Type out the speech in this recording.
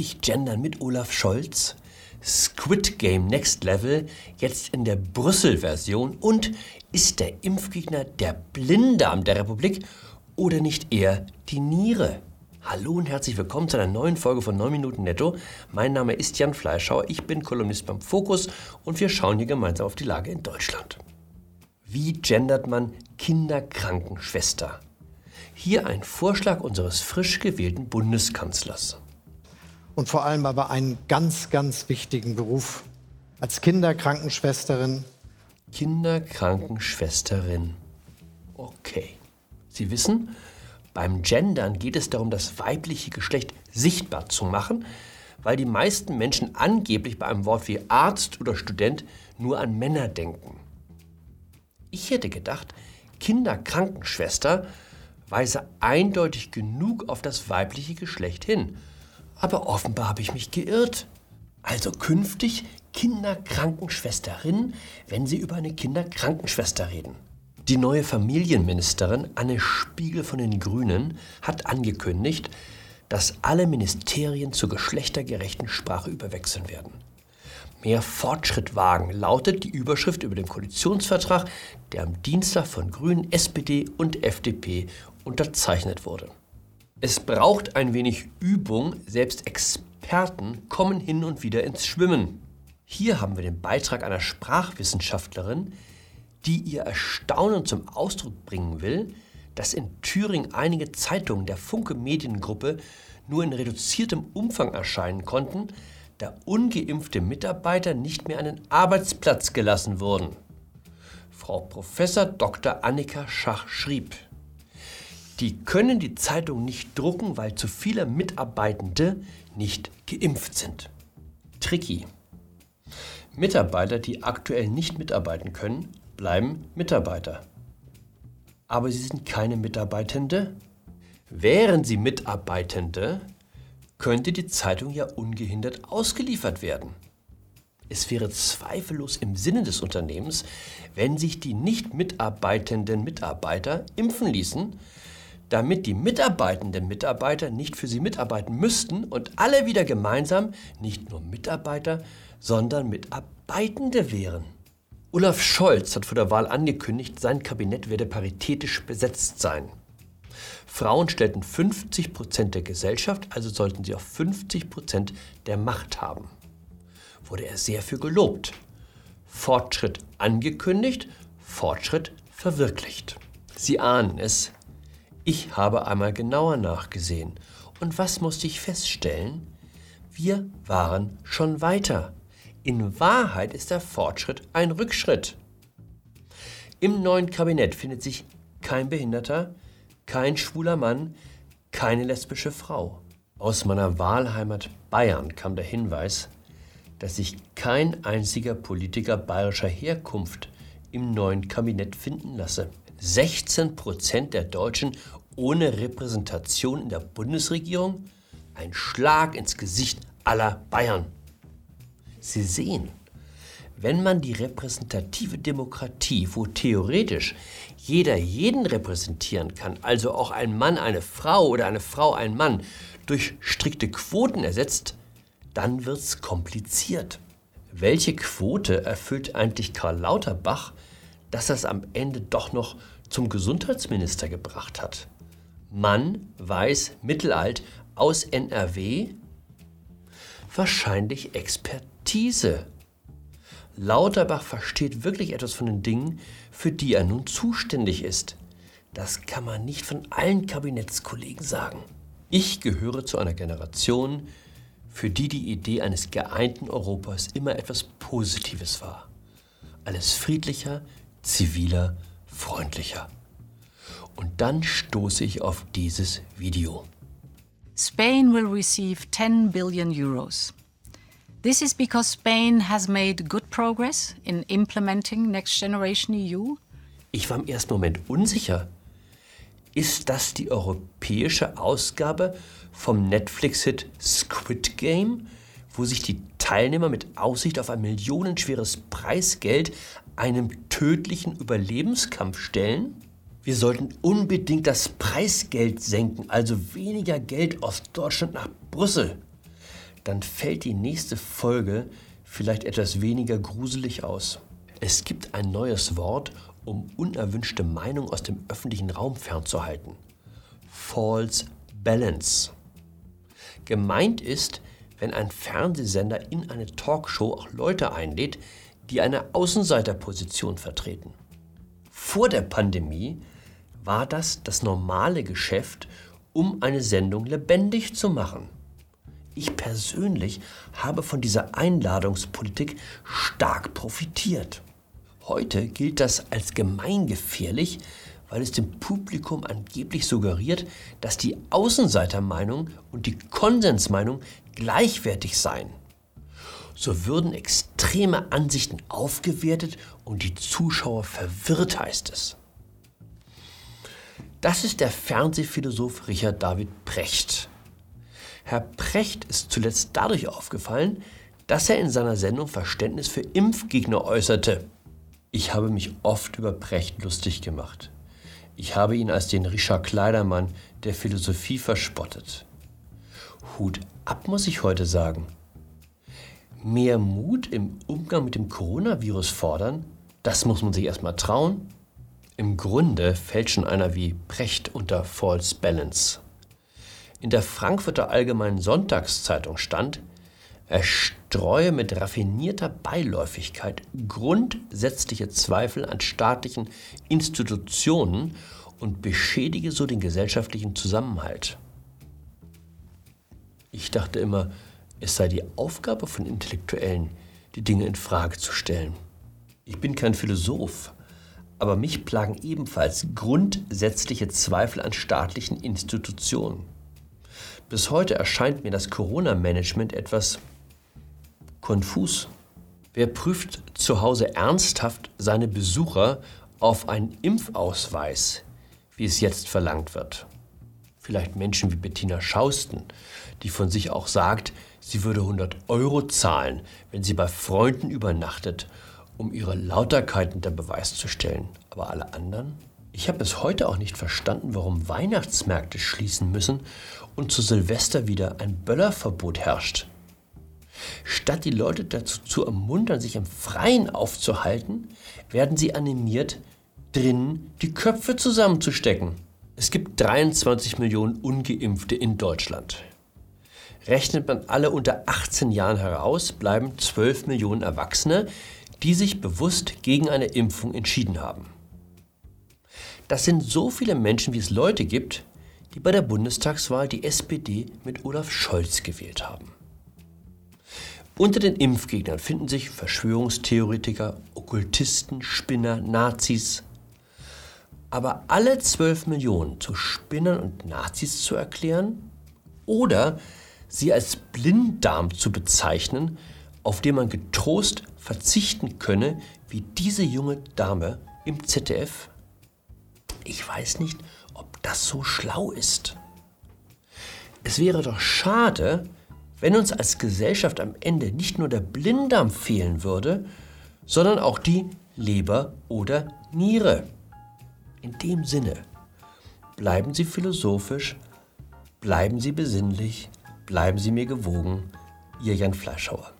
richtig gendern mit Olaf Scholz? Squid Game Next Level jetzt in der Brüssel-Version und ist der Impfgegner der Blinddarm der Republik oder nicht eher die Niere? Hallo und herzlich willkommen zu einer neuen Folge von 9 Minuten Netto. Mein Name ist Jan Fleischhauer, ich bin Kolumnist beim Fokus und wir schauen hier gemeinsam auf die Lage in Deutschland. Wie gendert man Kinderkrankenschwester? Hier ein Vorschlag unseres frisch gewählten Bundeskanzlers. Und vor allem aber einen ganz, ganz wichtigen Beruf als Kinderkrankenschwesterin. Kinderkrankenschwesterin. Okay. Sie wissen, beim Gendern geht es darum, das weibliche Geschlecht sichtbar zu machen, weil die meisten Menschen angeblich bei einem Wort wie Arzt oder Student nur an Männer denken. Ich hätte gedacht, Kinderkrankenschwester weise eindeutig genug auf das weibliche Geschlecht hin. Aber offenbar habe ich mich geirrt. Also künftig Kinderkrankenschwesterin, wenn Sie über eine Kinderkrankenschwester reden. Die neue Familienministerin Anne Spiegel von den Grünen hat angekündigt, dass alle Ministerien zur geschlechtergerechten Sprache überwechseln werden. Mehr Fortschritt wagen lautet die Überschrift über den Koalitionsvertrag, der am Dienstag von Grünen, SPD und FDP unterzeichnet wurde. Es braucht ein wenig Übung, selbst Experten kommen hin und wieder ins Schwimmen. Hier haben wir den Beitrag einer Sprachwissenschaftlerin, die ihr Erstaunen zum Ausdruck bringen will, dass in Thüringen einige Zeitungen der Funke Mediengruppe nur in reduziertem Umfang erscheinen konnten, da ungeimpfte Mitarbeiter nicht mehr an den Arbeitsplatz gelassen wurden. Frau Prof. Dr. Annika Schach schrieb, die können die Zeitung nicht drucken, weil zu viele Mitarbeitende nicht geimpft sind. Tricky. Mitarbeiter, die aktuell nicht mitarbeiten können, bleiben Mitarbeiter. Aber sie sind keine Mitarbeitende. Wären sie Mitarbeitende, könnte die Zeitung ja ungehindert ausgeliefert werden. Es wäre zweifellos im Sinne des Unternehmens, wenn sich die nicht mitarbeitenden Mitarbeiter impfen ließen, damit die mitarbeitenden Mitarbeiter nicht für sie mitarbeiten müssten und alle wieder gemeinsam nicht nur Mitarbeiter, sondern Mitarbeitende wären. Olaf Scholz hat vor der Wahl angekündigt, sein Kabinett werde paritätisch besetzt sein. Frauen stellten 50 Prozent der Gesellschaft, also sollten sie auch 50 Prozent der Macht haben. Wurde er sehr für gelobt. Fortschritt angekündigt, Fortschritt verwirklicht. Sie ahnen es, ich habe einmal genauer nachgesehen. Und was musste ich feststellen? Wir waren schon weiter. In Wahrheit ist der Fortschritt ein Rückschritt. Im neuen Kabinett findet sich kein Behinderter, kein schwuler Mann, keine lesbische Frau. Aus meiner Wahlheimat Bayern kam der Hinweis, dass sich kein einziger Politiker bayerischer Herkunft im neuen Kabinett finden lasse. 16 Prozent der Deutschen ohne Repräsentation in der Bundesregierung? Ein Schlag ins Gesicht aller Bayern. Sie sehen, wenn man die repräsentative Demokratie, wo theoretisch jeder jeden repräsentieren kann, also auch ein Mann eine Frau oder eine Frau ein Mann, durch strikte Quoten ersetzt, dann wird's kompliziert. Welche Quote erfüllt eigentlich Karl Lauterbach, dass es am Ende doch noch zum Gesundheitsminister gebracht hat? Mann, weiß, mittelalt aus NRW? Wahrscheinlich Expertise. Lauterbach versteht wirklich etwas von den Dingen, für die er nun zuständig ist. Das kann man nicht von allen Kabinettskollegen sagen. Ich gehöre zu einer Generation, für die die Idee eines geeinten Europas immer etwas Positives war. Alles friedlicher, ziviler, freundlicher. Und dann stoße ich auf dieses Video. Spain will receive 10 billion euros. This is because Spain has made good progress in implementing Next Generation EU. Ich war im ersten Moment unsicher. Ist das die europäische Ausgabe vom Netflix-Hit Squid Game, wo sich die Teilnehmer mit Aussicht auf ein millionenschweres Preisgeld einem tödlichen Überlebenskampf stellen? Wir sollten unbedingt das Preisgeld senken, also weniger Geld aus Deutschland nach Brüssel. dann fällt die nächste Folge vielleicht etwas weniger gruselig aus. Es gibt ein neues Wort, um unerwünschte Meinung aus dem öffentlichen Raum fernzuhalten. False Balance. Gemeint ist, wenn ein Fernsehsender in eine Talkshow auch Leute einlädt, die eine Außenseiterposition vertreten. Vor der Pandemie war das das normale Geschäft, um eine Sendung lebendig zu machen. Ich persönlich habe von dieser Einladungspolitik stark profitiert. Heute gilt das als gemeingefährlich, weil es dem Publikum angeblich suggeriert, dass die Außenseitermeinung und die Konsensmeinung gleichwertig seien. So würden extreme Ansichten aufgewertet und die Zuschauer verwirrt, heißt es. Das ist der Fernsehphilosoph Richard David Precht. Herr Precht ist zuletzt dadurch aufgefallen, dass er in seiner Sendung Verständnis für Impfgegner äußerte. Ich habe mich oft über Precht lustig gemacht. Ich habe ihn als den Richard Kleidermann der Philosophie verspottet. Hut ab, muss ich heute sagen. Mehr Mut im Umgang mit dem Coronavirus fordern, das muss man sich erstmal trauen. Im Grunde fällt schon einer wie Precht unter False Balance. In der Frankfurter Allgemeinen Sonntagszeitung stand, er streue mit raffinierter Beiläufigkeit grundsätzliche Zweifel an staatlichen Institutionen und beschädige so den gesellschaftlichen Zusammenhalt. Ich dachte immer, es sei die Aufgabe von Intellektuellen, die Dinge in Frage zu stellen. Ich bin kein Philosoph, aber mich plagen ebenfalls grundsätzliche Zweifel an staatlichen Institutionen. Bis heute erscheint mir das Corona-Management etwas konfus. Wer prüft zu Hause ernsthaft seine Besucher auf einen Impfausweis, wie es jetzt verlangt wird? Vielleicht Menschen wie Bettina Schausten, die von sich auch sagt, sie würde 100 Euro zahlen, wenn sie bei Freunden übernachtet um ihre Lauterkeit unter Beweis zu stellen. Aber alle anderen? Ich habe bis heute auch nicht verstanden, warum Weihnachtsmärkte schließen müssen und zu Silvester wieder ein Böllerverbot herrscht. Statt die Leute dazu zu ermuntern, sich im Freien aufzuhalten, werden sie animiert, drinnen die Köpfe zusammenzustecken. Es gibt 23 Millionen ungeimpfte in Deutschland. Rechnet man alle unter 18 Jahren heraus, bleiben 12 Millionen Erwachsene, die sich bewusst gegen eine Impfung entschieden haben. Das sind so viele Menschen, wie es Leute gibt, die bei der Bundestagswahl die SPD mit Olaf Scholz gewählt haben. Unter den Impfgegnern finden sich Verschwörungstheoretiker, Okkultisten, Spinner, Nazis. Aber alle 12 Millionen zu Spinnern und Nazis zu erklären oder sie als Blinddarm zu bezeichnen, auf den man getrost verzichten könne, wie diese junge Dame im ZDF? Ich weiß nicht, ob das so schlau ist. Es wäre doch schade, wenn uns als Gesellschaft am Ende nicht nur der Blinddarm fehlen würde, sondern auch die Leber oder Niere. In dem Sinne, bleiben Sie philosophisch, bleiben Sie besinnlich, bleiben Sie mir gewogen, Ihr Jan Fleischhauer.